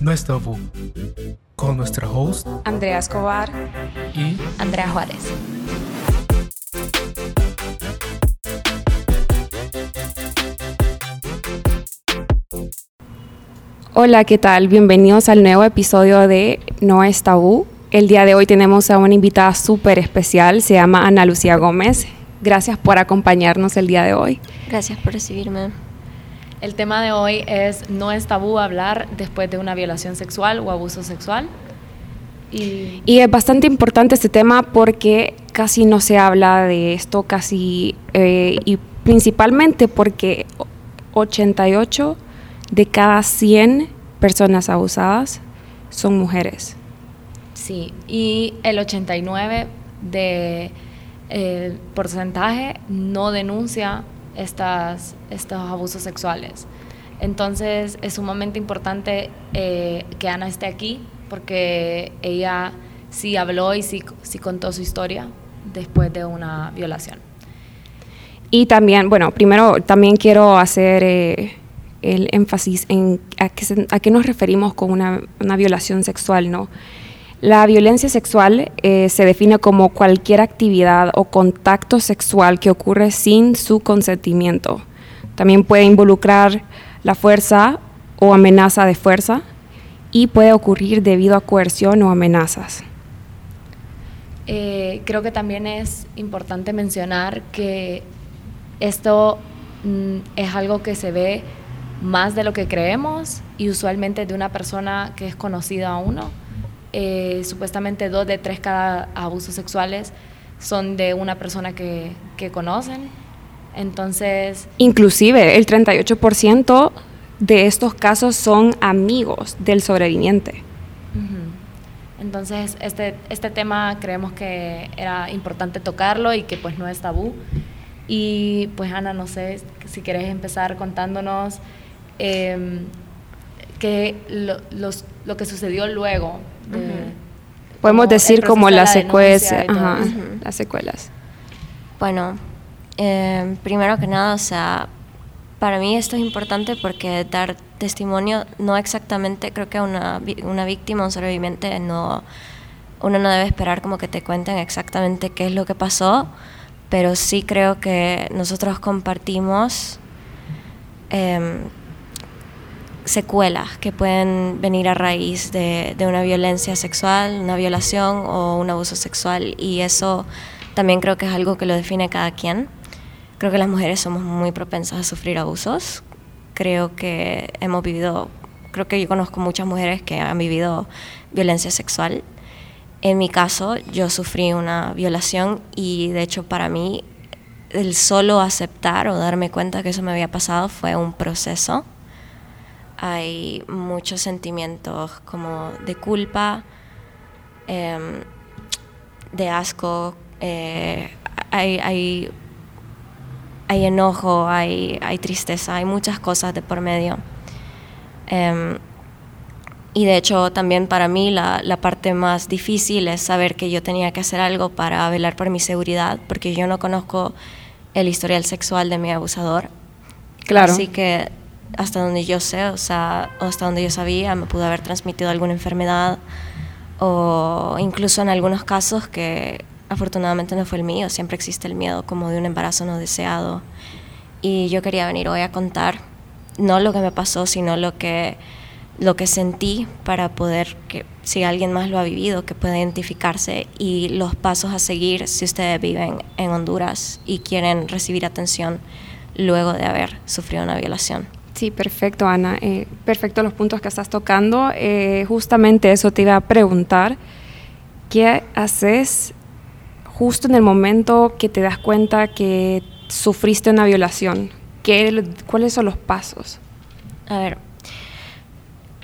No es tabú. Con nuestra host Andrea Escobar y Andrea Juárez. Hola, ¿qué tal? Bienvenidos al nuevo episodio de No es tabú. El día de hoy tenemos a una invitada súper especial, se llama Ana Lucía Gómez. Gracias por acompañarnos el día de hoy. Gracias por recibirme. El tema de hoy es no es tabú hablar después de una violación sexual o abuso sexual. Y, y es bastante importante este tema porque casi no se habla de esto, casi, eh, y principalmente porque 88 de cada 100 personas abusadas son mujeres. Sí, y el 89 de eh, porcentaje no denuncia estas, estos abusos sexuales. Entonces es sumamente importante eh, que Ana esté aquí porque ella sí habló y sí, sí contó su historia después de una violación. Y también, bueno, primero también quiero hacer eh, el énfasis en a qué, a qué nos referimos con una, una violación sexual, ¿no? La violencia sexual eh, se define como cualquier actividad o contacto sexual que ocurre sin su consentimiento. También puede involucrar la fuerza o amenaza de fuerza y puede ocurrir debido a coerción o amenazas. Eh, creo que también es importante mencionar que esto mm, es algo que se ve más de lo que creemos y usualmente de una persona que es conocida a uno. Eh, supuestamente dos de tres cada abusos sexuales son de una persona que, que conocen. Entonces, Inclusive el 38% de estos casos son amigos del sobreviviente. Entonces, este, este tema creemos que era importante tocarlo y que pues no es tabú. Y pues Ana, no sé si quieres empezar contándonos qué lo, los- lo que sucedió luego. De- Podemos como decir como las la secuelas, las secuelas. Bueno, eh, primero que nada, o sea, para mí esto es importante porque dar testimonio no exactamente, creo que una, una víctima, un sobreviviente, no, uno no debe esperar como que te cuenten exactamente qué es lo que pasó, pero sí creo que nosotros compartimos em, secuelas que pueden venir a raíz de, una violencia sexual, una violación o un abuso sexual y eso también creo que es algo que lo define cada quien. Creo que las mujeres somos muy propensas a sufrir abusos. Creo que hemos vivido, creo que yo conozco muchas mujeres que han vivido violencia sexual. En mi caso, yo sufrí una violación y de hecho para mí el solo aceptar o darme cuenta que eso me había pasado fue un proceso hay muchos sentimientos como de culpa, em, de asco, eh, hay, hay, hay enojo, hay, hay tristeza, hay muchas cosas de por medio. Em, y de hecho también para mí la, la parte más difícil es saber que yo tenía que hacer algo para velar por mi seguridad, porque yo no conozco el historial sexual de mi abusador. Claro. Así que hasta donde yo sé, o sea, o hasta donde yo sabía, me pudo haber transmitido alguna enfermedad o incluso en algunos casos que afortunadamente no fue el mío, siempre existe el miedo como de un embarazo no deseado. Y yo quería venir hoy a contar no lo que me pasó, sino lo que lo que sentí para poder que si alguien más lo ha vivido, que pueda identificarse y los pasos a seguir si ustedes viven en Honduras y quieren recibir atención luego de haber sufrido una violación. Sí, perfecto, Ana. Eh, perfecto los puntos que estás tocando. Eh, justamente eso te iba a preguntar. ¿Qué haces justo en el momento que te das cuenta que sufriste una violación? ¿Qué, ¿Cuáles son los pasos? A ver,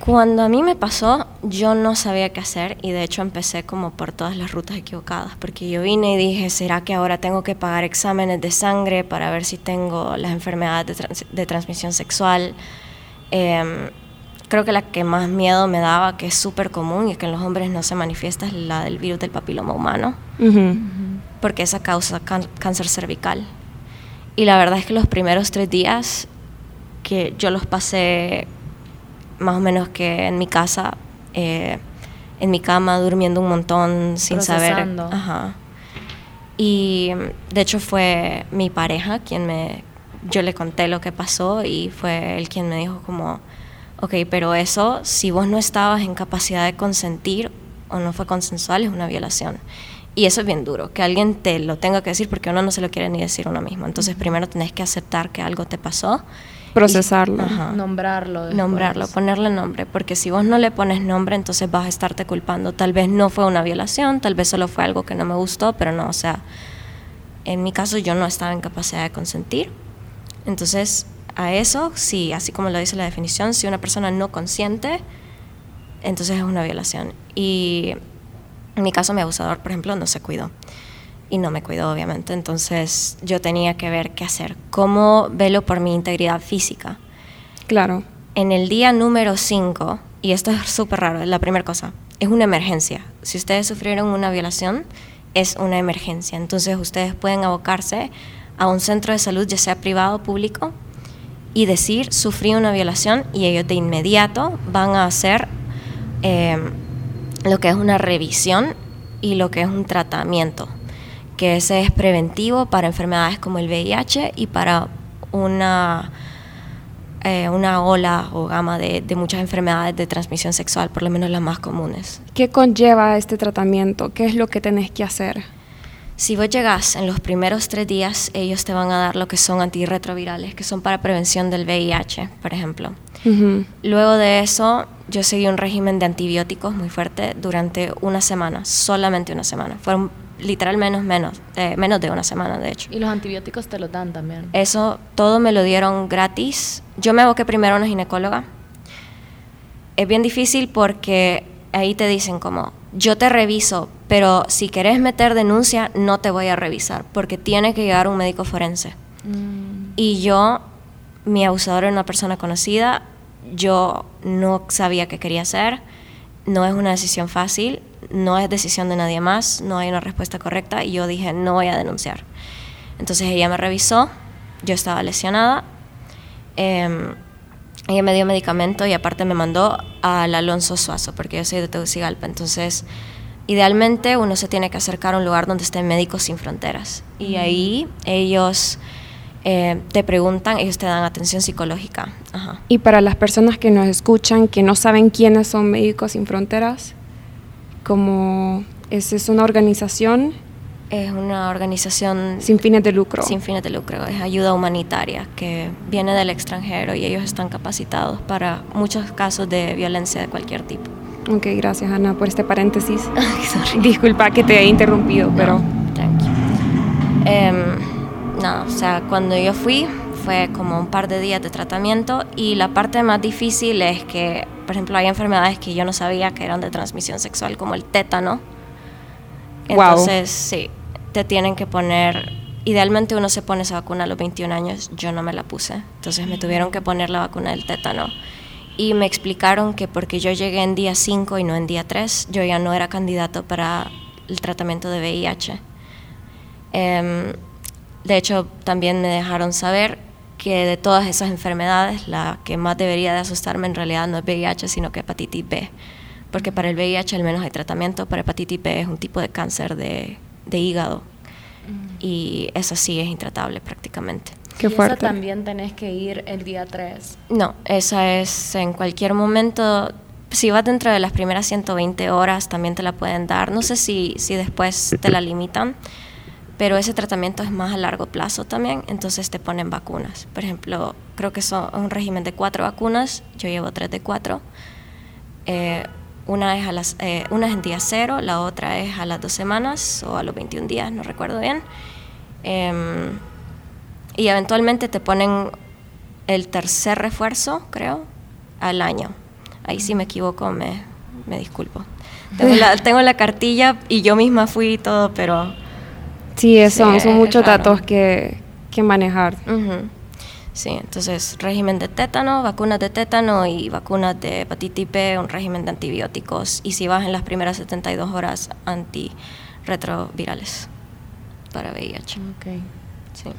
cuando a mí me pasó, yo no sabía qué hacer y de hecho empecé como por todas las rutas equivocadas, porque yo vine y dije, ¿será que ahora tengo que pagar exámenes de sangre para ver si tengo las enfermedades de, trans- de transmisión sexual? Em, creo que la que más miedo me daba, que es súper común y que en los hombres no se manifiesta, es la del virus del papiloma humano, porque esa causa cáncer cervical. Y la verdad es que los primeros tres días que yo los pasé más o menos que en mi casa, eh, en mi cama, durmiendo un montón sin saber. Procesando. Ajá. Y de hecho fue mi pareja quien me, yo le conté lo que pasó y fue él quien me dijo como, ok, pero eso, si vos no estabas en capacidad de consentir o no fue consensual, es una violación. Y eso es bien duro, que alguien te lo tenga que decir porque uno no se lo quiere ni decir uno mismo. Entonces primero tenés que aceptar que algo te pasó. Procesarlo. Ajá. Nombrarlo. después. Nombrarlo, ponerle nombre, porque si vos no le pones nombre, entonces vas a estarte culpando. Tal vez no fue una violación, tal vez solo fue algo que no me gustó, pero no, o sea, en mi caso yo no estaba en capacidad de consentir. Entonces, a eso, sí, así como lo dice la definición, si una persona no consiente, entonces es una violación. Y en mi caso, mi abusador, por ejemplo, no se cuidó. Y no me cuidó, obviamente. Entonces, yo tenía que ver qué hacer. ¿Cómo velo por mi integridad física? Claro. En el día número 5, y esto es súper raro, es la primera cosa, es una emergencia. Si ustedes sufrieron una violación, es una emergencia. Entonces ustedes pueden abocarse a un centro de salud, ya sea privado o público, y decir, sufrí una violación, y ellos de inmediato van a hacer eh, lo que es una revisión y lo que es un tratamiento, que ese es preventivo para enfermedades como el VIH y para una eh, una ola o gama de, de muchas enfermedades de transmisión sexual, por lo menos las más comunes. ¿Qué conlleva este tratamiento? ¿Qué es lo que tenés que hacer? Si vos llegás en los primeros tres días, ellos te van a dar lo que son antirretrovirales, que son para prevención del VIH, por ejemplo. Luego de eso, yo seguí un régimen de antibióticos muy fuerte durante una semana, solamente una semana. Fueron literal menos, menos, eh, menos de una semana, de hecho. Y los antibióticos te lo dan también. Eso todo me lo dieron gratis. Yo me aboqué primero a una ginecóloga. Es bien difícil porque ahí te dicen como, yo te reviso, pero si querés meter denuncia, no te voy a revisar, porque tiene que llegar un médico forense. Mm. Y yo, mi abusador era una persona conocida, yo no sabía qué quería hacer, no es una decisión fácil, no es decisión de nadie más, no hay una respuesta correcta y yo dije, no voy a denunciar. Entonces ella me revisó, yo estaba lesionada, em, ella me dio medicamento y aparte me mandó al Alonso Suazo, porque yo soy de Tegucigalpa, entonces idealmente uno se tiene que acercar a un lugar donde estén médicos sin fronteras y ahí ellos eh, te preguntan, ellos te dan atención psicológica. Ajá. Y para las personas que nos escuchan, que no saben quiénes son Médicos Sin Fronteras, como es, es una organización Es una organización sin fines de lucro. sin fines de lucro, es ayuda humanitaria que viene del extranjero y ellos están capacitados para muchos casos de violencia de cualquier tipo. Ok, gracias Ana por este paréntesis. Disculpa que te he interrumpido, pero Tranqui. Em, no, o sea, cuando yo fui fue como un par de días de tratamiento y la parte más difícil es que, por ejemplo, hay enfermedades que yo no sabía que eran de transmisión sexual, como el tétano. Entonces, sí, te tienen que poner, idealmente uno se pone esa vacuna a los 21 años, yo no me la puse, entonces me tuvieron que poner la vacuna del tétano. Y me explicaron que porque yo llegué en día 5 y no en día 3, yo ya no era candidato para el tratamiento de VIH. Em, de hecho, también me dejaron saber que de todas esas enfermedades, la que más debería de asustarme en realidad no es VIH, sino que hepatitis B. Porque para el VIH al menos hay tratamiento, para hepatitis B es un tipo de cáncer de, de hígado. Y eso sí es intratable prácticamente. qué y esa fuerte. también tenés que ir el día 3. No, esa es en cualquier momento. Si vas dentro de las primeras 120 horas, también te la pueden dar. No sé si, si después te la limitan, pero ese tratamiento es más a largo plazo también, entonces te ponen vacunas. Por ejemplo, creo que son un régimen de cuatro vacunas, yo llevo tres de cuatro. Eh, una, es a las, eh, una es en día cero, la otra es a las dos semanas o a los 21 días, no recuerdo bien. Em, y eventualmente te ponen el tercer refuerzo, creo, al año. Ahí sí me equivoco, me, me disculpo. Tengo la, tengo la cartilla y yo misma fui y todo, pero... Sí, es- son, Sí, son muchos datos que, que manejar. Sí, entonces régimen de tétano, vacunas de tétano y vacunas de hepatitis B, un régimen de antibióticos. Y si vas en las primeras 72 horas, antirretrovirales para VIH. Ok. Sí.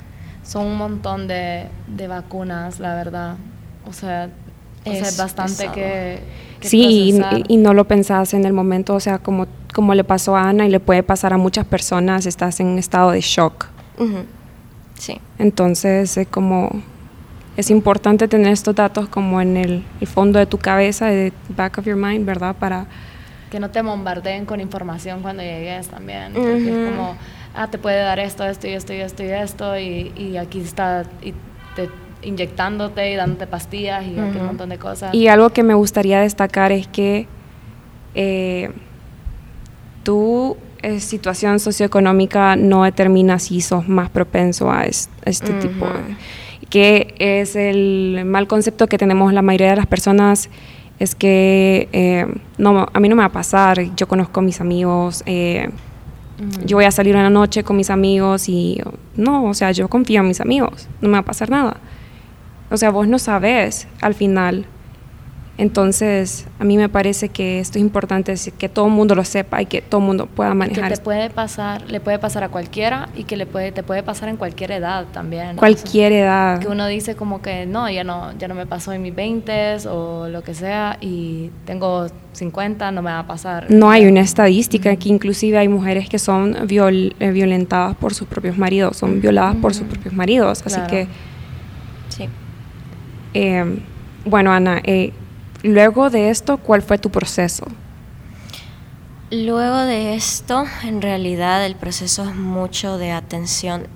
Son un montón de, de vacunas, la verdad. O sea, O sea, es bastante que, que Sí, y, y no lo pensás en el momento, o sea, como, como le pasó a Ana y le puede pasar a muchas personas, estás en un estado de shock. Ujú. Sí. Entonces, es como, es importante tener estos datos como en el, el fondo de tu cabeza, de back of your mind, ¿verdad? Para, que no te bombardeen con información cuando llegues también. Porque Ujú. es como, ah, te puede dar esto, esto y esto y esto y esto, y, y aquí está y te, inyectándote y dándote pastillas y aquí un Ujú. montón de cosas. Y algo que me gustaría destacar es que eh, tu eh, situación socioeconómica no determina si sos más propenso a, es- a este tipo de- que es el mal concepto que tenemos la mayoría de las personas es que eh, no a mí no me va a pasar yo conozco a mis amigos eh, yo voy a salir una noche con mis amigos y no, o sea, yo confío en mis amigos, no me va a pasar nada. O sea, vos no sabes al final. Entonces, a mí me parece que esto es importante, es que todo el mundo lo sepa y que todo el mundo pueda que manejar te esto. puede pasar, le puede pasar a cualquiera y que le puede, te puede pasar en cualquier edad también. o sea, cualquier edad. que uno dice como que no, ya no, ya no me pasó en mis 20 o lo que sea y tengo 50, no me va a pasar. No hay una estadística que inclusive hay mujeres que son viol- eh, violentadas por sus propios maridos, son violadas por sus propios maridos. Así Claro. que, Sí. eh, bueno, Ana, eh, luego de esto, ¿cuál fue tu proceso? Luego de esto, en realidad el proceso es mucho de atención,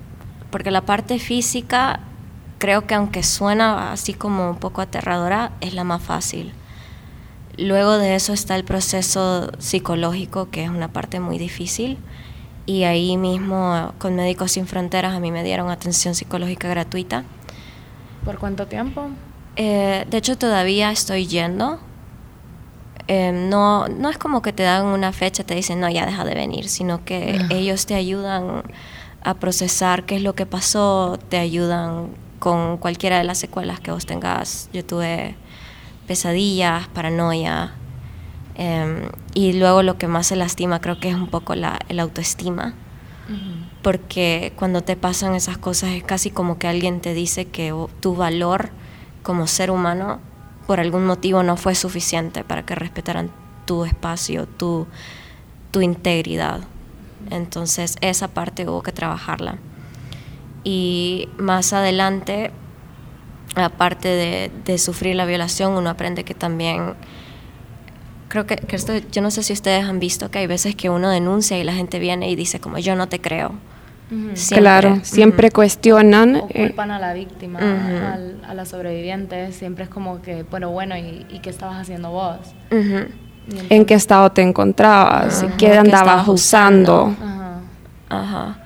porque la parte física creo que aunque suena así como un poco aterradora, es la más fácil. Luego de eso está el proceso psicológico, que es una parte muy difícil, y ahí mismo con Médicos Sin Fronteras a mí me dieron atención psicológica gratuita. ¿Por cuánto tiempo? Eh, de hecho, todavía estoy yendo. Eh, no, no es como que te dan una fecha, te dicen, no, ya deja de venir, sino que ellos te ayudan a procesar qué es lo que pasó, te ayudan con cualquiera de las secuelas que vos tengas. Yo tuve pesadillas, paranoia, eh, y luego lo que más se lastima creo que es un poco la, el autoestima porque cuando te pasan esas cosas es casi como que alguien te dice que tu valor como ser humano por algún motivo no fue suficiente para que respetaran tu espacio, tu, tu integridad. Entonces esa parte hubo que trabajarla. Y más adelante, aparte de, de sufrir la violación, uno aprende que también creo que, que esto, yo no sé si ustedes han visto que hay veces que uno denuncia y la gente viene y dice como yo no te creo. Siempre. Claro, siempre cuestionan. o eh, culpan a la víctima, al- a la sobreviviente, siempre es como que, bueno, bueno, ¿y, y qué estabas haciendo vos? En qué estado te encontrabas, qué qué andabas usando. Ajá.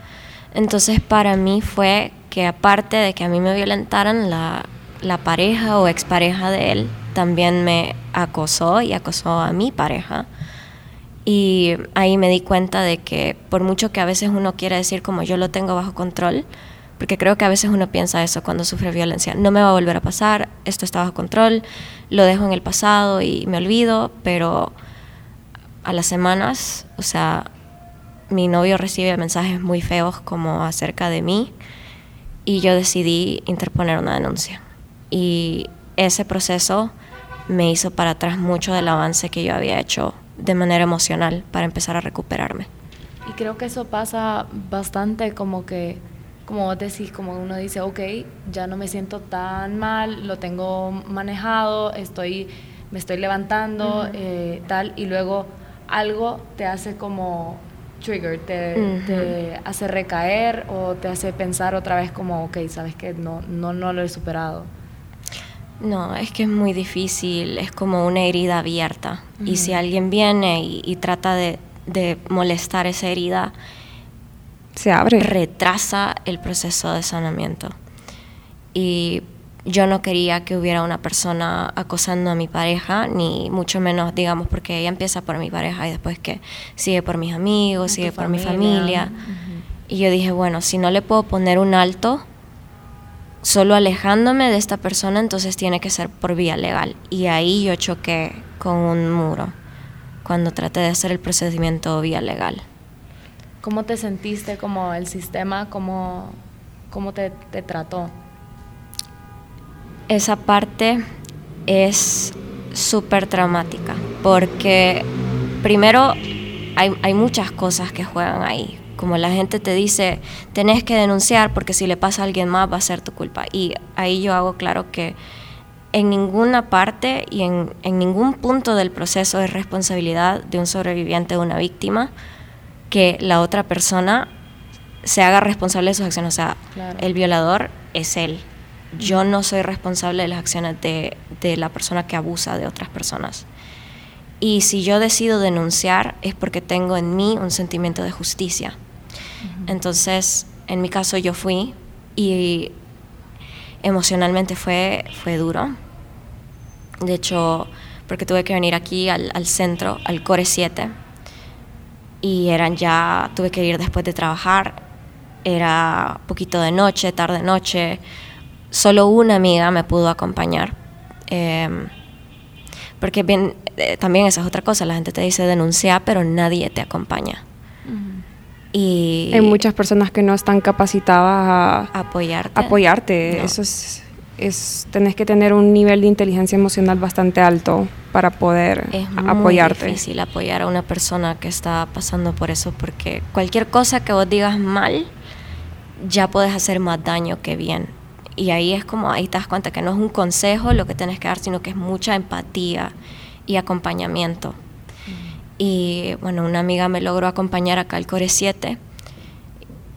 Entonces para mí fue que aparte de que a mí me violentaran, la, la pareja o expareja de él también me acosó y acosó a mi pareja. Y ahí me di cuenta de que por mucho que a veces uno quiere decir como yo lo tengo bajo control, porque creo que a veces uno piensa eso cuando sufre violencia, no me va a volver a pasar, esto está bajo control, lo dejo en el pasado y me olvido, pero a las semanas, o sea, mi novio recibe mensajes muy feos como acerca de mí y yo decidí interponer una denuncia. Y ese proceso me hizo para atrás mucho del avance que yo había hecho de manera emocional para empezar a recuperarme. Y creo que eso pasa bastante como que, como vos decís, como uno dice, ok, ya no me siento tan mal, lo tengo manejado, estoy, me estoy levantando, eh, tal, y luego algo te hace como trigger, te hace recaer o te hace pensar otra vez como, ok, sabes que no, no, no lo he superado. No, es que es muy difícil, es como una herida abierta. Y Ujú. si alguien viene y, y trata de, de molestar esa herida, Se abre. retrasa el proceso de sanamiento. Y yo no quería que hubiera una persona acosando a mi pareja, ni mucho menos, digamos, porque ella empieza por mi pareja y después que sigue por mis amigos, A sigue por mi familia. Y yo dije, bueno, si no le puedo poner un alto, solo alejándome de esta persona, entonces tiene que ser por vía legal. Y ahí yo choqué con un muro cuando traté de hacer el procedimiento vía legal. ¿Cómo te sentiste como el sistema, cómo, cómo te, te trató? esa parte es súper traumática, porque primero hay, hay muchas cosas que juegan ahí, como la gente te dice, tenés que denunciar porque si le pasa a alguien más va a ser tu culpa. Y ahí yo hago claro que en ninguna parte y en, en ningún punto del proceso es responsabilidad de un sobreviviente o una víctima que la otra persona se haga responsable de sus acciones. O sea, Claro. el violador es él. Yo no soy responsable de las acciones de, de la persona que abusa de otras personas. Y si yo decido denunciar es porque tengo en mí un sentimiento de justicia. Entonces, en mi caso yo fui y emocionalmente fue, fue duro. De hecho, porque tuve que venir aquí al, al centro, al Core 7, y eran ya, tuve que ir después de trabajar, era poquito de noche, tarde noche, solo una amiga me pudo acompañar. Em, porque bien, eh, también esa es otra cosa, la gente te dice denunciar, pero nadie te acompaña. Y Hay muchas personas que no están capacitadas a apoyarte. apoyarte. No. Eso es, es, tenés que tener un nivel de inteligencia emocional bastante alto para poder Es muy apoyarte. difícil apoyar a una persona que está pasando por eso porque cualquier cosa que vos digas mal ya puedes hacer más daño que bien. Y ahí es como, ahí te das cuenta que no es un consejo lo que tienes que dar, sino que es mucha empatía y acompañamiento. Y bueno, una amiga me logró acompañar acá al Core 7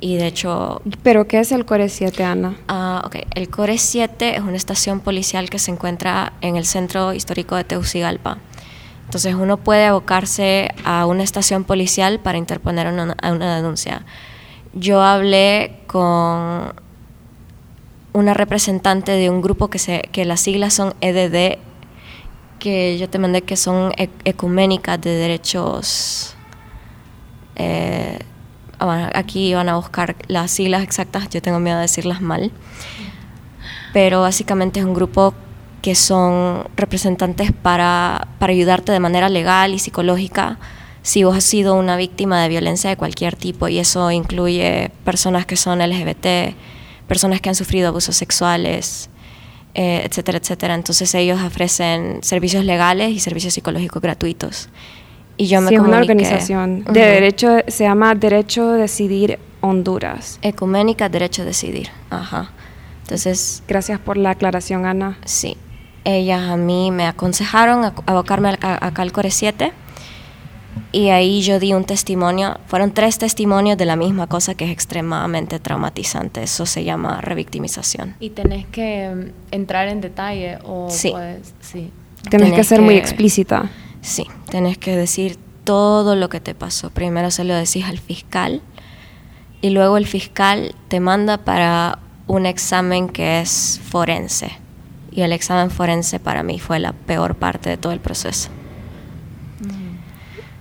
y de hecho Pero ¿qué es el Core 7, Ana? Ah, ok. El Core 7 es una estación policial que se encuentra en el centro histórico de Tegucigalpa. Entonces uno puede abocarse a una estación policial para interponer una, a una denuncia. Yo hablé con una representante de un grupo que, se, que las siglas son EDD, que yo te mandé que son e- ecuménicas de derechos eh, ah, aquí van a buscar las siglas exactas, yo tengo miedo de decirlas mal, pero básicamente es un grupo que son representantes para, para ayudarte de manera legal y psicológica si vos has sido una víctima de violencia de cualquier tipo, y eso incluye personas que son LGBT, personas que han sufrido abusos sexuales, eh, etcétera, etcétera. Entonces ellos ofrecen servicios legales y servicios psicológicos gratuitos. Y yo me sí, es una comuniqué- organización de derecho, se llama Derecho a Decidir Honduras. Ecuménica Derecho a Decidir. Ajá. Entonces, Gracias por la aclaración, Ana. sí. Ellas a mí me aconsejaron a- abocarme a, a, a Calcore 7 y ahí yo di un testimonio. Fueron tres testimonios de la misma cosa que es extremadamente traumatizante. Eso se llama revictimización. Y tenés que mm, entrar en detalle o Sí. puedes- sí. Tienes que Tenés ser muy que- explícita. Sí, tenés que decir todo lo que te pasó. Primero se lo decís al fiscal y luego el fiscal te manda para un examen que es forense. Y el examen forense para mí fue la peor parte de todo el proceso.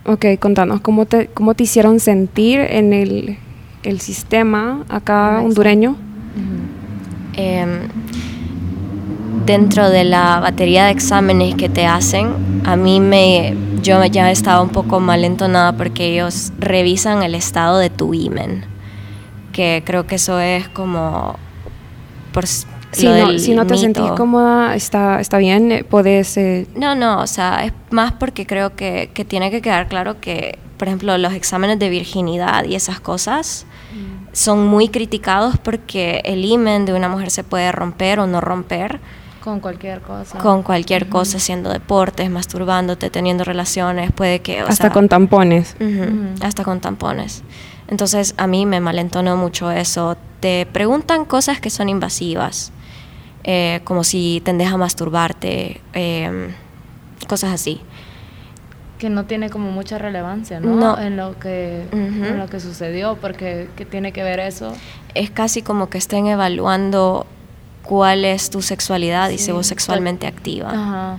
Ok, contanos, ¿cómo te, cómo te hicieron sentir en el, el sistema acá Ajá, hondureño? Em, dentro de la batería de exámenes que te hacen, a mí me, yo ya estaba un poco mal entonada porque ellos revisan el estado de tu imen, que creo que eso es como por Si no, si no te sentís mito. cómoda, está, está bien, eh, podés... eh, No, no, o sea, es más porque creo que, que tiene que quedar claro que, por ejemplo, los exámenes de virginidad y esas cosas son muy criticados porque el imen de una mujer se puede romper o no romper Con cualquier cosa. con cualquier cosa, haciendo deportes, masturbándote, teniendo relaciones, puede que... o hasta sea, con tampones. Ujú, Ujú. Hasta con tampones. Entonces a mí me malentonó mucho eso. Te preguntan cosas que son invasivas, eh, como si tendes a masturbarte, eh, cosas así. que no tiene como mucha relevancia, ¿no? No. En lo que Ujú. en lo que sucedió, porque ¿qué tiene que ver eso? Es casi como que estén evaluando cuál es tu sexualidad y si Sí, vos sexualmente activa. Ajá.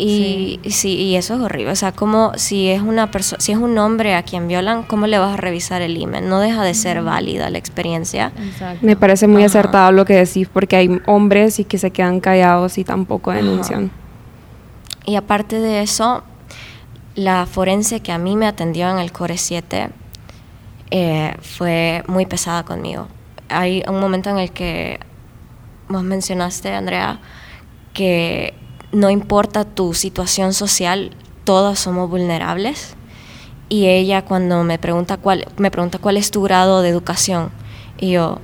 Y sí. y eso es horrible. O sea, como si es una persona, si es un hombre a quien violan, ¿cómo le vas a revisar el imen? No deja de ser válida la experiencia. Exacto. Me parece muy Ajá. acertado lo que decís, porque hay hombres y que se quedan callados y tampoco Ajá. denuncian. Y aparte de eso, la forense que a mí me atendió en el Core 7 eh, fue muy pesada conmigo. Hay un momento en el que vos mencionaste, Andrea, que no importa tu situación social, todos somos vulnerables. Y ella cuando me pregunta cuál, me pregunta cuál es tu grado de educación, y yo,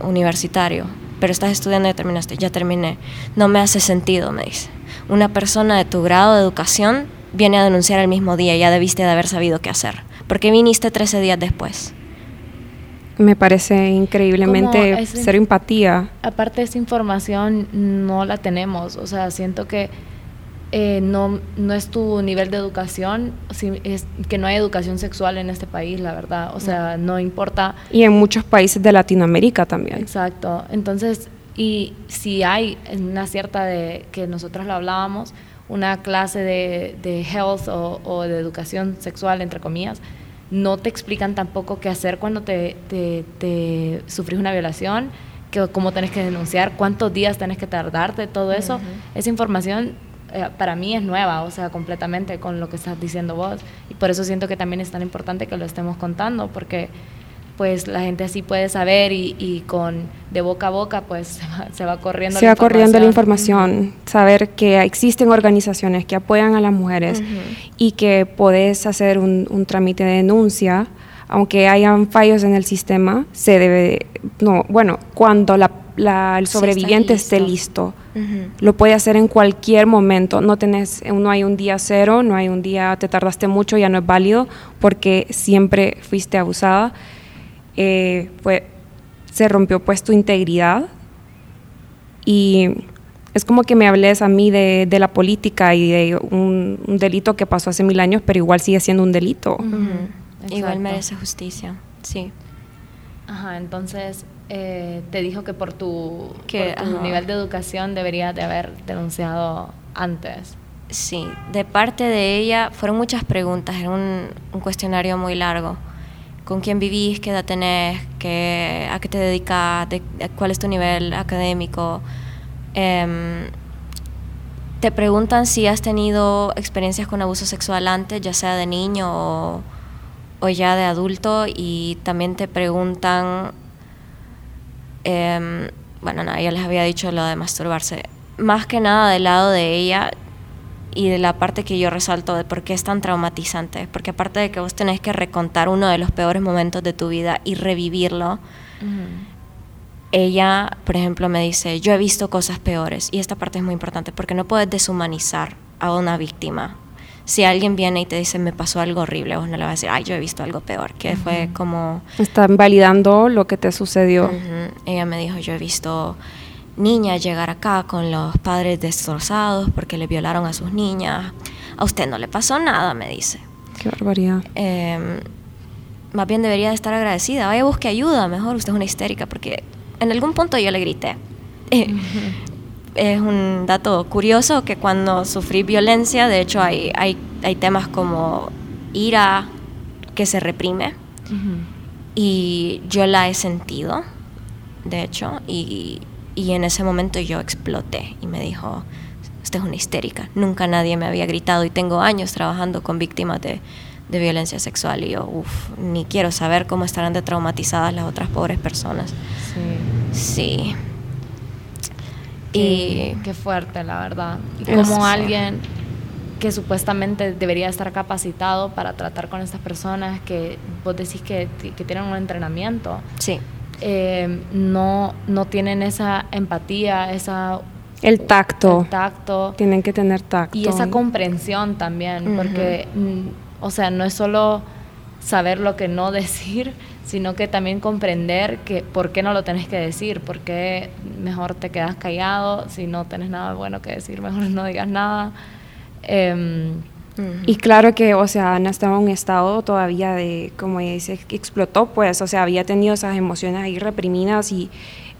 universitario, pero estás estudiando y terminaste, ya terminé. No me hace sentido, me dice. Una persona de tu grado de educación viene a denunciar el mismo día, ya debiste de haber sabido qué hacer. ¿Por qué viniste 13 días después? Me parece increíblemente cero empatía. Aparte esa información no la tenemos, o sea, siento que eh, no, no es tu nivel de educación, si- es que no hay educación sexual en este país, la verdad, o sea, no importa Y en muchos países de Latinoamérica también. Exacto. Entonces, y si hay una cierta de que nosotros lo hablábamos, una clase de, de health o, o de educación sexual, entre comillas, no te explican tampoco qué hacer cuando te, te, te sufrís una violación, que, cómo tenés que denunciar, cuántos días tenés que tardarte, todo eso. Esa información eh, para mí es nueva, o sea, completamente con lo que estás diciendo vos. Y por eso siento que también es tan importante que lo estemos contando, porque pues la gente así puede saber y, y con de boca a boca pues se va, se va corriendo Se la va corriendo la información. saber que existen organizaciones que apoyan a las mujeres y que podés hacer un, un trámite de denuncia, aunque hayan fallos en el sistema, se debe, no, bueno, cuando la, la- el Sí, sobreviviente esté listo. Lo puede hacer en cualquier momento. No tenés, no hay un día cero, no hay un día te tardaste mucho, ya no es válido, porque siempre fuiste abusada. Eh, fue, se rompió pues tu integridad y es como que me hables a mí de, de la política y de un, un delito que pasó hace mil años, pero igual sigue siendo un delito. Igual merece justicia, sí. Ajá, entonces eh, te dijo que por tu, Que, por tu nivel de educación deberías de haber denunciado antes. Sí, de parte de ella fueron muchas preguntas, era un, un cuestionario muy largo. ¿Con quién vivís? ¿Qué edad tenés? ¿Qué, ¿A qué te dedicas? De- de- ¿Cuál es tu nivel académico? Em, te preguntan si has tenido experiencias con abuso sexual antes, ya sea de niño o, ya de adulto, y también te preguntan Em, bueno, nada, ya les había dicho lo de masturbarse. Más que nada del lado de ella y de la parte que yo resalto de por qué es tan traumatizante. Porque aparte de que vos tenés que recontar uno de los peores momentos de tu vida y revivirlo, ella, por ejemplo, me dice, yo he visto cosas peores. Y esta parte es muy importante porque no puedes deshumanizar a una víctima. Si alguien viene y te dice, me pasó algo horrible, vos no le vas a decir, ay, yo he visto algo peor, que fue como... Están validando lo que te sucedió. Ujú. Ella me dijo, yo he visto niñas llegar acá con los padres destrozados porque le violaron a sus niñas. A usted no le pasó nada, me dice. Qué barbaridad. Em, más bien debería de estar agradecida. Vaya, busque ayuda, mejor usted es una histérica, porque en algún punto yo le grité. Eh, es un dato curioso que cuando sufrí violencia, de hecho hay, hay, hay temas como ira que se reprime y yo la he sentido, de hecho, y, y en ese momento yo exploté y me dijo, usted es una histérica, nunca nadie me había gritado y tengo años trabajando con víctimas de, de violencia sexual y yo, uff, ni quiero saber cómo estarán de traumatizadas las otras pobres personas. Sí. Sí. Qué, Y qué fuerte, la verdad. Y como alguien que supuestamente debería estar capacitado para tratar con estas personas que vos decís que, que tienen un entrenamiento, sí, eh, no, no tienen esa empatía, esa El tacto. el tacto Tienen que tener tacto. y esa comprensión también, porque, mm, o sea, no es solo saber lo que no decir, sino que también comprender que por qué no lo tenés que decir, por qué mejor te quedas callado, si no tenés nada bueno que decir, mejor no digas nada. Em, Ujú. Y claro que, o sea, Ana estaba en un estado todavía de, como ella dice, explotó, pues, o sea, había tenido esas emociones ahí reprimidas y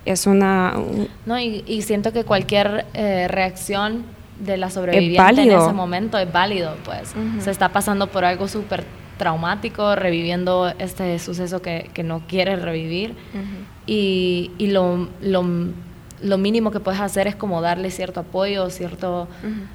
es una... un- No, y, y siento que cualquier eh, reacción de la sobreviviente en válido. ese momento es válido, pues. Ujú. Se está pasando por algo súper traumático, reviviendo este suceso que, que no quiere revivir. Ujú. Y, y lo, lo, lo mínimo que puedes hacer es como darle cierto apoyo, cierto... Ujú. eh,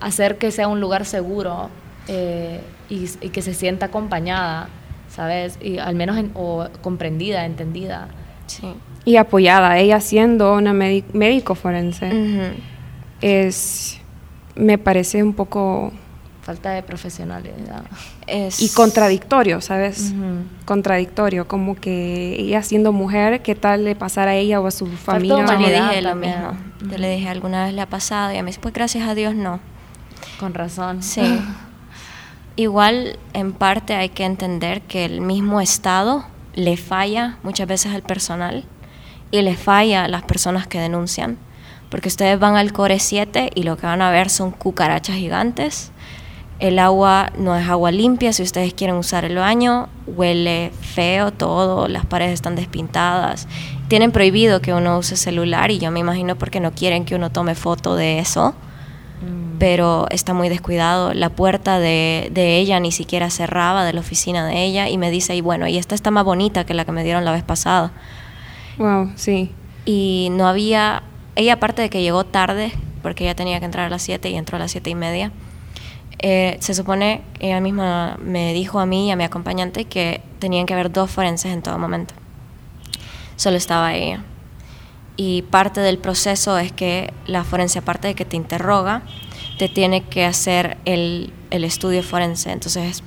hacer que sea un lugar seguro eh, y, y que se sienta acompañada, ¿sabes? Y al menos en- o comprendida, entendida. Sí. Y apoyada, ella siendo una médi- médico forense, Ujú. es me parece un poco Falta de profesionalidad. Es- y contradictorio, ¿sabes? Ujú. Contradictorio, como que ella siendo mujer, ¿qué tal le pasara a ella o a su familia? Yo le dije lo mismo. Yo le dije, ¿alguna vez le ha pasado? Y a mí, pues gracias a Dios no. Con razón. Sí. Igual, en parte hay que entender que el mismo Estado le falla muchas veces al personal y le falla a las personas que denuncian. Porque ustedes van al Core 7 y lo que van a ver son cucarachas gigantes. El agua no es agua limpia si ustedes quieren usar el baño. Huele feo todo, las paredes están despintadas. Tienen prohibido que uno use celular y yo me imagino porque no quieren que uno tome foto de eso. Pero está muy descuidado. La puerta de, de ella ni siquiera cerraba de la oficina de ella y me dice, y bueno, y esta está más bonita que la que me dieron la vez pasada. Wow, sí. Y no había, ella aparte de que llegó tarde, porque ella tenía que entrar a las 7 y entró a las 7 y media, eh, se supone, ella misma me dijo a mí y a mi acompañante que tenían que haber dos forenses en todo momento. Solo estaba ella. Y parte del proceso es que la forense, aparte de que te interroga, te tiene que hacer el, el estudio forense. Entonces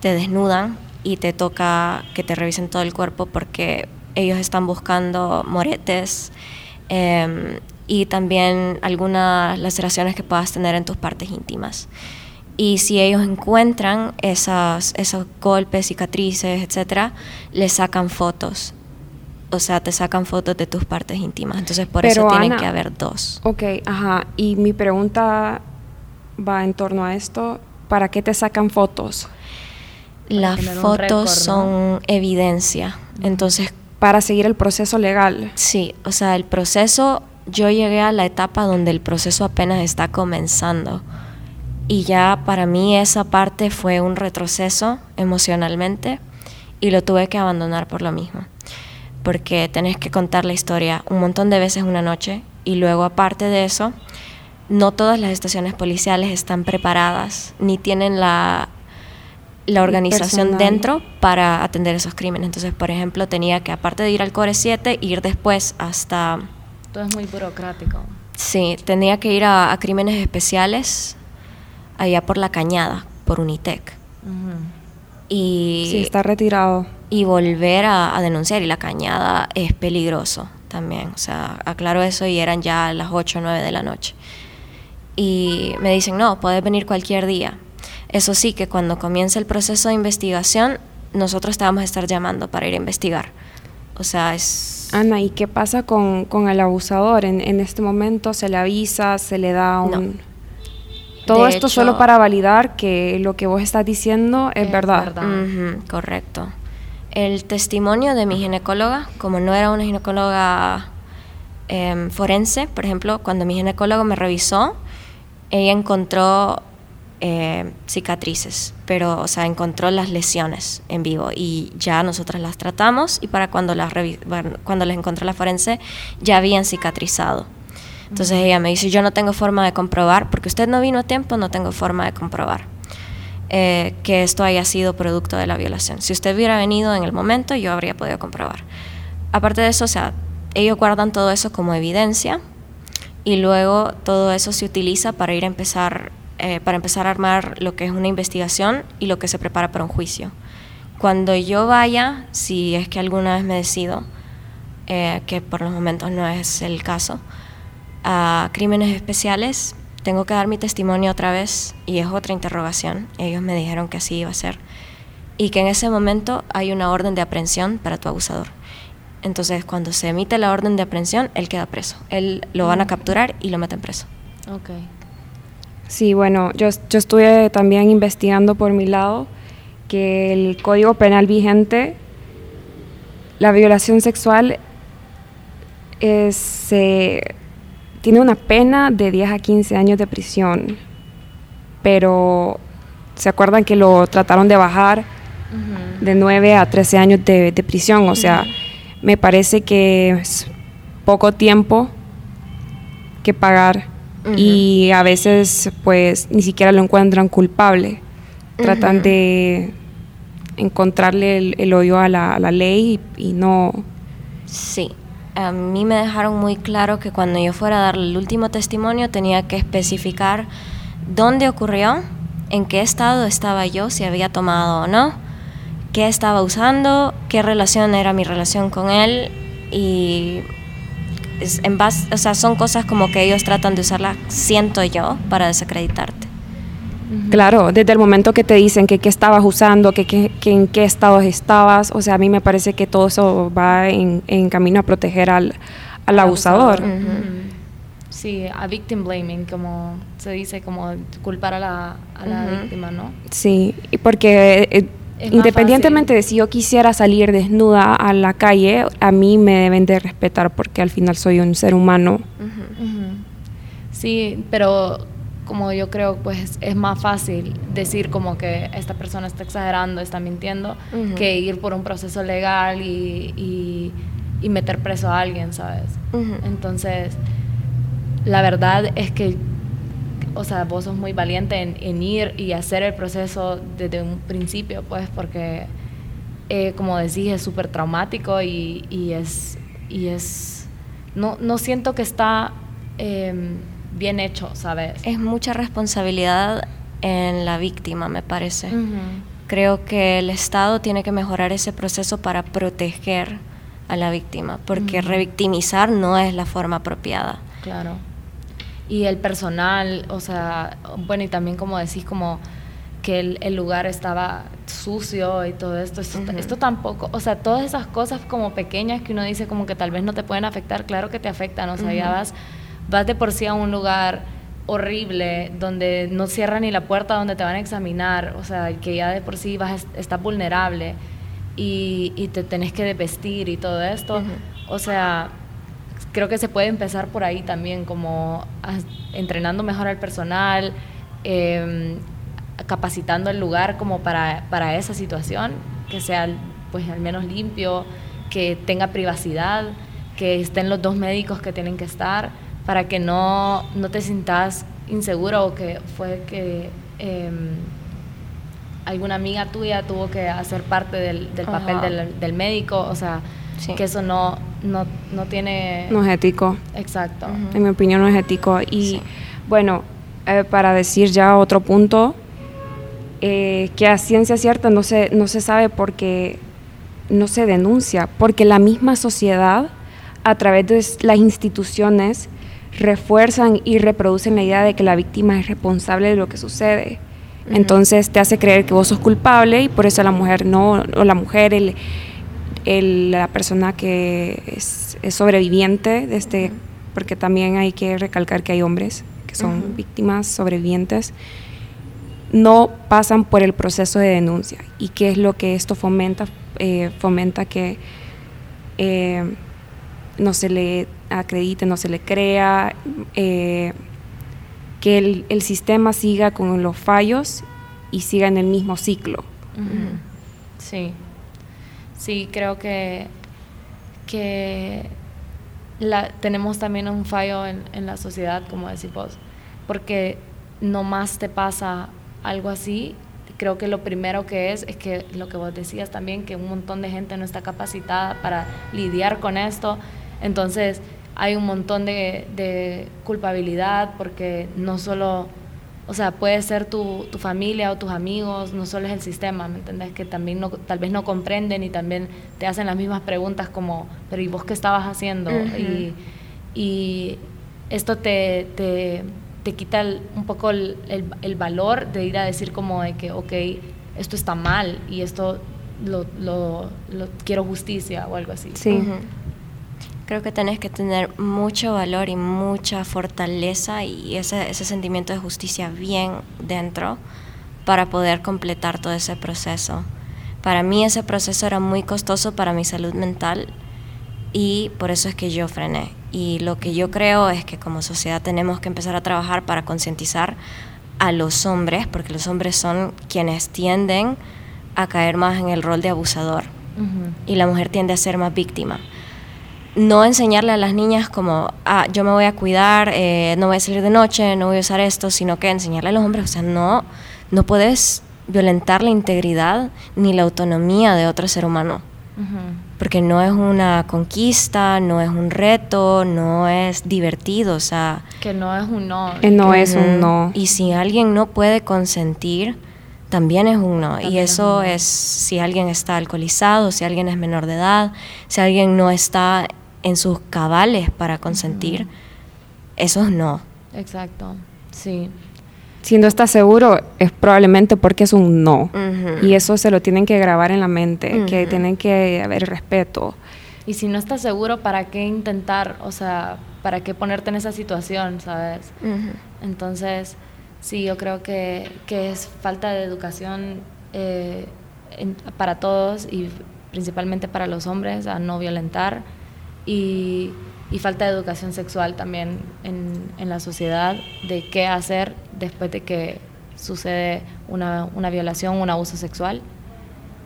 te desnudan y te toca que te revisen todo el cuerpo porque ellos están buscando moretes eh, y también algunas laceraciones que puedas tener en tus partes íntimas. Y si ellos encuentran esas, esos golpes, cicatrices, etcétera, le sacan fotos. O sea, te sacan fotos de tus partes íntimas. Entonces, por eso tienen Ana, que haber dos. Ok, ajá. Y mi pregunta va en torno a esto. ¿Para qué te sacan fotos? Las fotos son evidencia. Entonces, Para seguir el proceso legal. sí, o sea, el proceso, yo llegué a la etapa donde el proceso apenas está comenzando. Y ya para mí esa parte fue un retroceso emocionalmente y lo tuve que abandonar por lo mismo. Porque tenés que contar la historia un montón de veces una noche y luego aparte de eso, no todas las estaciones policiales están preparadas ni tienen la, la organización personal. dentro para atender esos crímenes. Entonces, por ejemplo, tenía que, aparte de ir al Core 7, ir después hasta... Todo es muy burocrático. Sí, tenía que ir a, a crímenes especiales allá por la cañada, por Unitec. Y, Sí, está retirado. Y volver a, a denunciar. Y la cañada es peligroso también. O sea, aclaro eso y eran ya las 8 o 9 de la noche. Y me dicen, no, puedes venir cualquier día. Eso sí, que cuando comience el proceso de investigación, nosotros te vamos a estar llamando para ir a investigar. O sea, es... Ana, ¿y qué pasa con, con el abusador? En, en este momento se le avisa, se le da un... No. Todo De esto hecho- solo para validar que lo que vos estás diciendo es, Es verdad. verdad. Ujú, correcto. El testimonio de mi ginecóloga, como no era una ginecóloga em, forense, por ejemplo, cuando mi ginecólogo me revisó, ella encontró eh, cicatrices, pero, o sea, encontró las lesiones en vivo y ya nosotras las tratamos y para cuando las, bueno, cuando les encontró la forense ya habían cicatrizado. Entonces ella me dice, yo no tengo forma de comprobar, porque usted no vino a tiempo, no tengo forma de comprobar eh, que esto haya sido producto de la violación. Si usted hubiera venido en el momento, yo habría podido comprobar. Aparte de eso, o sea, ellos guardan todo eso como evidencia y luego todo eso se utiliza para ir a empezar, eh, para empezar a armar lo que es una investigación y lo que se prepara para un juicio. Cuando yo vaya, si es que alguna vez me decido, eh, que por los momentos no es el caso, a crímenes especiales, tengo que dar mi testimonio otra vez y es otra interrogación. Ellos me dijeron que así iba a ser. Y que en ese momento hay una orden de aprehensión para tu abusador. Entonces, cuando se emite la orden de aprehensión, él queda preso. Él lo van a capturar y lo meten preso. Ok. Sí, bueno, yo, yo estuve también investigando por mi lado que el Código Penal vigente, la violación sexual es, eh, tiene una pena de 10 a 15 años de prisión, pero ¿se acuerdan que lo trataron de bajar de 9 a 13 años de, de prisión? O sea, me parece que es poco tiempo que pagar y a veces pues ni siquiera lo encuentran culpable. Tratan de encontrarle el, el hoyo a la, a la ley y, y no... Sí. A mí me dejaron muy claro que cuando yo fuera a dar el último testimonio tenía que especificar dónde ocurrió, en qué estado estaba yo, si había tomado o no, qué estaba usando, qué relación era mi relación con él y en son cosas como que ellos tratan de usarla, siento yo, para desacreditarte. Claro, desde el momento que te dicen que qué estabas usando, que, que, en qué estado estabas, o sea, a mí me parece que todo eso va en, en camino a proteger al, al abusador. Sí, a victim blaming, como se dice, como culpar a la, a la víctima, ¿no? Sí, porque eh, independientemente de si yo quisiera salir desnuda a la calle, a mí me deben de respetar porque al final soy un ser humano. Sí, pero como yo creo, pues es más fácil decir como que esta persona está exagerando, está mintiendo, que ir por un proceso legal y, y, meter preso a alguien, ¿sabes? Entonces, la verdad es que, o sea, vos sos muy valiente en, ir y hacer el proceso desde un principio, pues, porque, eh, como decís, es súper traumático y, y, es, y es, no, no siento que está... Em, bien hecho, ¿sabes? Es mucha responsabilidad en la víctima, me parece. Creo que el Estado tiene que mejorar ese proceso para proteger a la víctima, porque revictimizar no es la forma apropiada. Claro. Y el personal, o sea, bueno, y también como decís, como que el, lugar estaba sucio y todo esto, esto, tampoco, o sea, todas esas cosas como pequeñas que uno dice como que tal vez no te pueden afectar, claro que te afectan, o sea, ya vas vas de por sí a un lugar horrible donde no cierran ni la puerta donde te van a examinar, o sea, que ya de por sí vas estás vulnerable y, y te tenés que vestir y todo esto, o sea, creo que se puede empezar por ahí también, como entrenando mejor al personal, em, capacitando el lugar como para, para esa situación, que sea pues al menos limpio, que tenga privacidad, que estén los dos médicos que tienen que estar para que no, no te sientas inseguro o que fue que em, alguna amiga tuya tuvo que hacer parte del, papel del, médico, o sea, que eso no, no, no, tiene... No es ético. Exacto. En mi opinión no es ético. Y bueno, eh, para decir ya otro punto, eh, que a ciencia cierta no se, no se sabe porque no se denuncia, porque la misma sociedad, a través de las instituciones, refuerzan y reproducen la idea de que la víctima es responsable de lo que sucede. Entonces te hace creer que vos sos culpable y por eso la mujer no, o la mujer, el, la persona que es, sobreviviente de este, porque también hay que recalcar que hay hombres que son víctimas sobrevivientes, no pasan por el proceso de denuncia. ¿Y qué es lo que esto fomenta? Eh, fomenta que eh, no se le acredite, no se le crea, eh, que el, sistema siga con los fallos y siga en el mismo ciclo. Sí, sí, creo que, que la, tenemos también un fallo en, en la sociedad, como decís vos, porque no más te pasa algo así. Creo que lo primero que es es que lo que vos decías también, que un montón de gente no está capacitada para lidiar con esto. Entonces hay un montón de, culpabilidad porque no solo, o sea, puede ser tu, familia o tus amigos, no solo es el sistema, ¿me entendés? Que también no, tal vez no comprenden y también te hacen las mismas preguntas como, pero ¿y vos qué estabas haciendo? y, esto te, te, quita un poco el, valor de ir a decir como de que, ok, esto está mal y esto lo, lo, quiero justicia o algo así. Sí. Creo que tenés que tener mucho valor y mucha fortaleza y ese, ese sentimiento de justicia bien dentro para poder completar todo ese proceso. Para mí ese proceso era muy costoso para mi salud mental y por eso es que yo frené. Y lo que yo creo es que como sociedad tenemos que empezar a trabajar para concientizar a los hombres, porque los hombres son quienes tienden a caer más en el rol de abusador y la mujer tiende a ser más víctima no enseñarle a las niñas como, ah, yo me voy a cuidar, eh, no voy a salir de noche, no voy a usar esto, sino que enseñarle a los hombres, o sea, no, no puedes violentar la integridad ni la autonomía de otro ser humano. Porque no es una conquista, no es un reto, no es divertido, o sea... Que no es un no. Que no es un no. Y si alguien no puede consentir, también es un no. y eso es, si alguien está alcoholizado, si alguien es menor de edad, si alguien no está en sus cabales para consentir, eso es no. Exacto, sí. Si no está seguro, es probablemente porque es un no. Y eso se lo tienen que grabar en la mente, que tienen que haber respeto. Y si no estás seguro, ¿para qué intentar? O sea, ¿para qué ponerte en esa situación, sabes? Entonces, sí, yo creo que, que es falta de educación eh, para todos y principalmente para los hombres a no violentar y y falta de educación sexual también en, en, la sociedad de qué hacer después de que sucede una, una violación, un abuso sexual.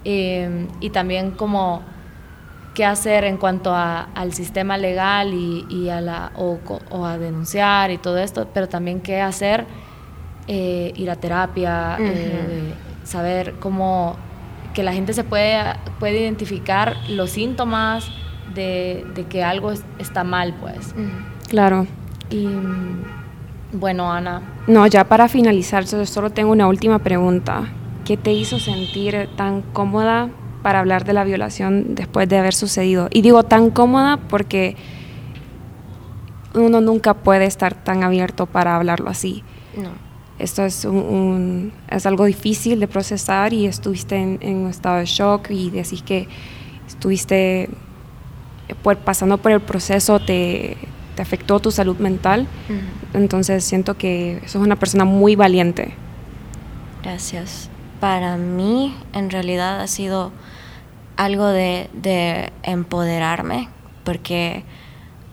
Eh, y también como qué hacer en cuanto a, al sistema legal y, y a la, o, o, a denunciar y todo esto, pero también qué hacer, eh, ir a terapia, eh, saber cómo que la gente se puede, puede identificar los síntomas, de, que algo está mal, pues. Claro. Y bueno, Ana. No, ya para finalizar, solo tengo una última pregunta. ¿Qué te hizo sentir tan cómoda para hablar de la violación después de haber sucedido? Y digo tan cómoda porque uno nunca puede estar tan abierto para hablarlo así. No. Esto es, un, es algo difícil de procesar y estuviste en, en un estado de shock y decís que estuviste pasando por el proceso te, te, afectó tu salud mental. Entonces siento que sos una persona muy valiente. Gracias. Para mí en realidad ha sido algo de, de empoderarme, porque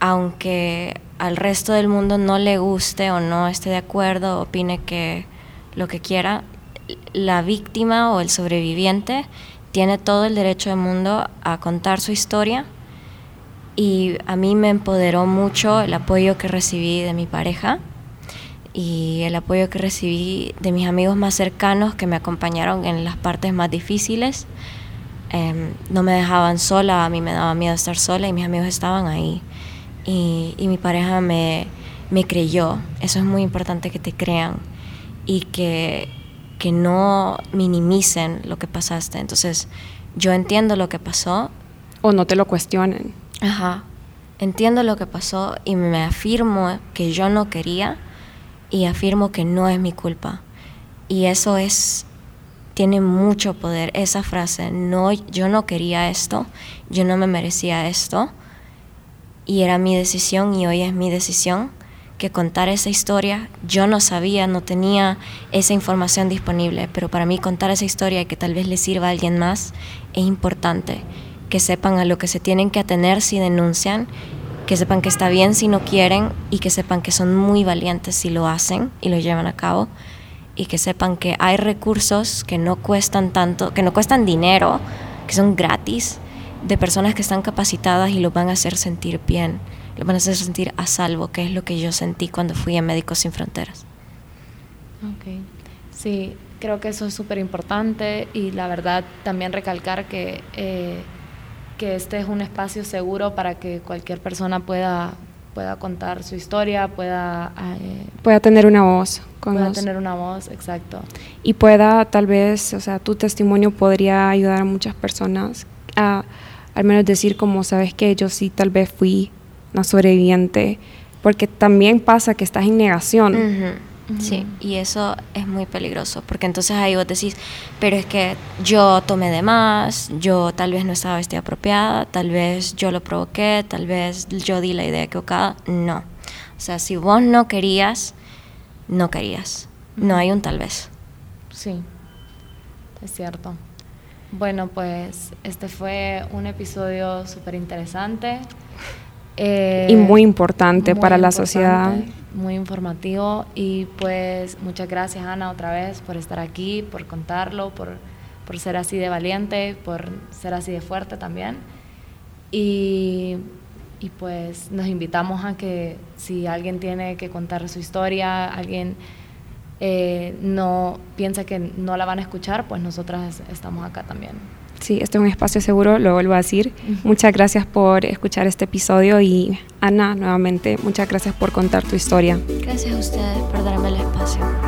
aunque al resto del mundo no le guste o no esté de acuerdo, opine que lo que quiera, la víctima o el sobreviviente tiene todo el derecho del mundo a contar su historia y a mí me empoderó mucho el apoyo que recibí de mi pareja y el apoyo que recibí de mis amigos más cercanos que me acompañaron en las partes más difíciles. Em, no me dejaban sola, a mí me daba miedo estar sola y mis amigos estaban ahí. Y, y mi pareja me, me, creyó. Eso es muy importante que te crean y que, que no minimicen lo que pasaste. Entonces, yo entiendo lo que pasó. O no te lo cuestionen. Ajá. Entiendo lo que pasó y me afirmo que yo no quería y afirmo que no es mi culpa. Y eso es tiene mucho poder esa frase, no yo no quería esto, yo no me merecía esto y era mi decisión y hoy es mi decisión que contar esa historia, yo no sabía, no tenía esa información disponible, pero para mí contar esa historia y que tal vez le sirva a alguien más es importante que sepan a lo que se tienen que atener si denuncian, que sepan que está bien si no quieren y que sepan que son muy valientes si lo hacen y lo llevan a cabo y que sepan que hay recursos que no cuestan tanto, que no cuestan dinero, que son gratis, de personas que están capacitadas y lo van a hacer sentir bien, lo van a hacer sentir a salvo, que es lo que yo sentí cuando fui a Médicos Sin Fronteras. Ok, sí, creo que eso es súper importante y la verdad también recalcar que... Eh, que este es un espacio seguro para que cualquier persona pueda pueda contar su historia, pueda eh, pueda tener una voz, pueda tener una voz, exacto. Y pueda tal vez, o sea, tu testimonio podría ayudar a muchas personas a al menos decir como sabes que yo sí tal vez fui una sobreviviente, porque también pasa que estás en negación. Sí, y eso es muy peligroso, porque entonces ahí vos decís, pero es que yo tomé de más, yo tal vez no estaba vestida apropiada, tal vez yo lo provoqué, tal vez yo di la idea equivocada. No. O sea, si vos no querías, no querías. No hay un tal vez. Sí, es cierto. Bueno, pues este fue un episodio súper interesante. Y muy importante para la sociedad muy informativo y pues muchas gracias Ana otra vez por estar aquí, por contarlo, por, por ser así de valiente, por ser así de fuerte también. Y, y, pues nos invitamos a que si alguien tiene que contar su historia, alguien eh, no piensa que no la van a escuchar, pues nosotras estamos acá también. Sí, este es un espacio seguro, lo vuelvo a decir. Muchas gracias por escuchar este episodio y Ana, nuevamente, muchas gracias por contar tu historia. Gracias a ustedes por darme el espacio.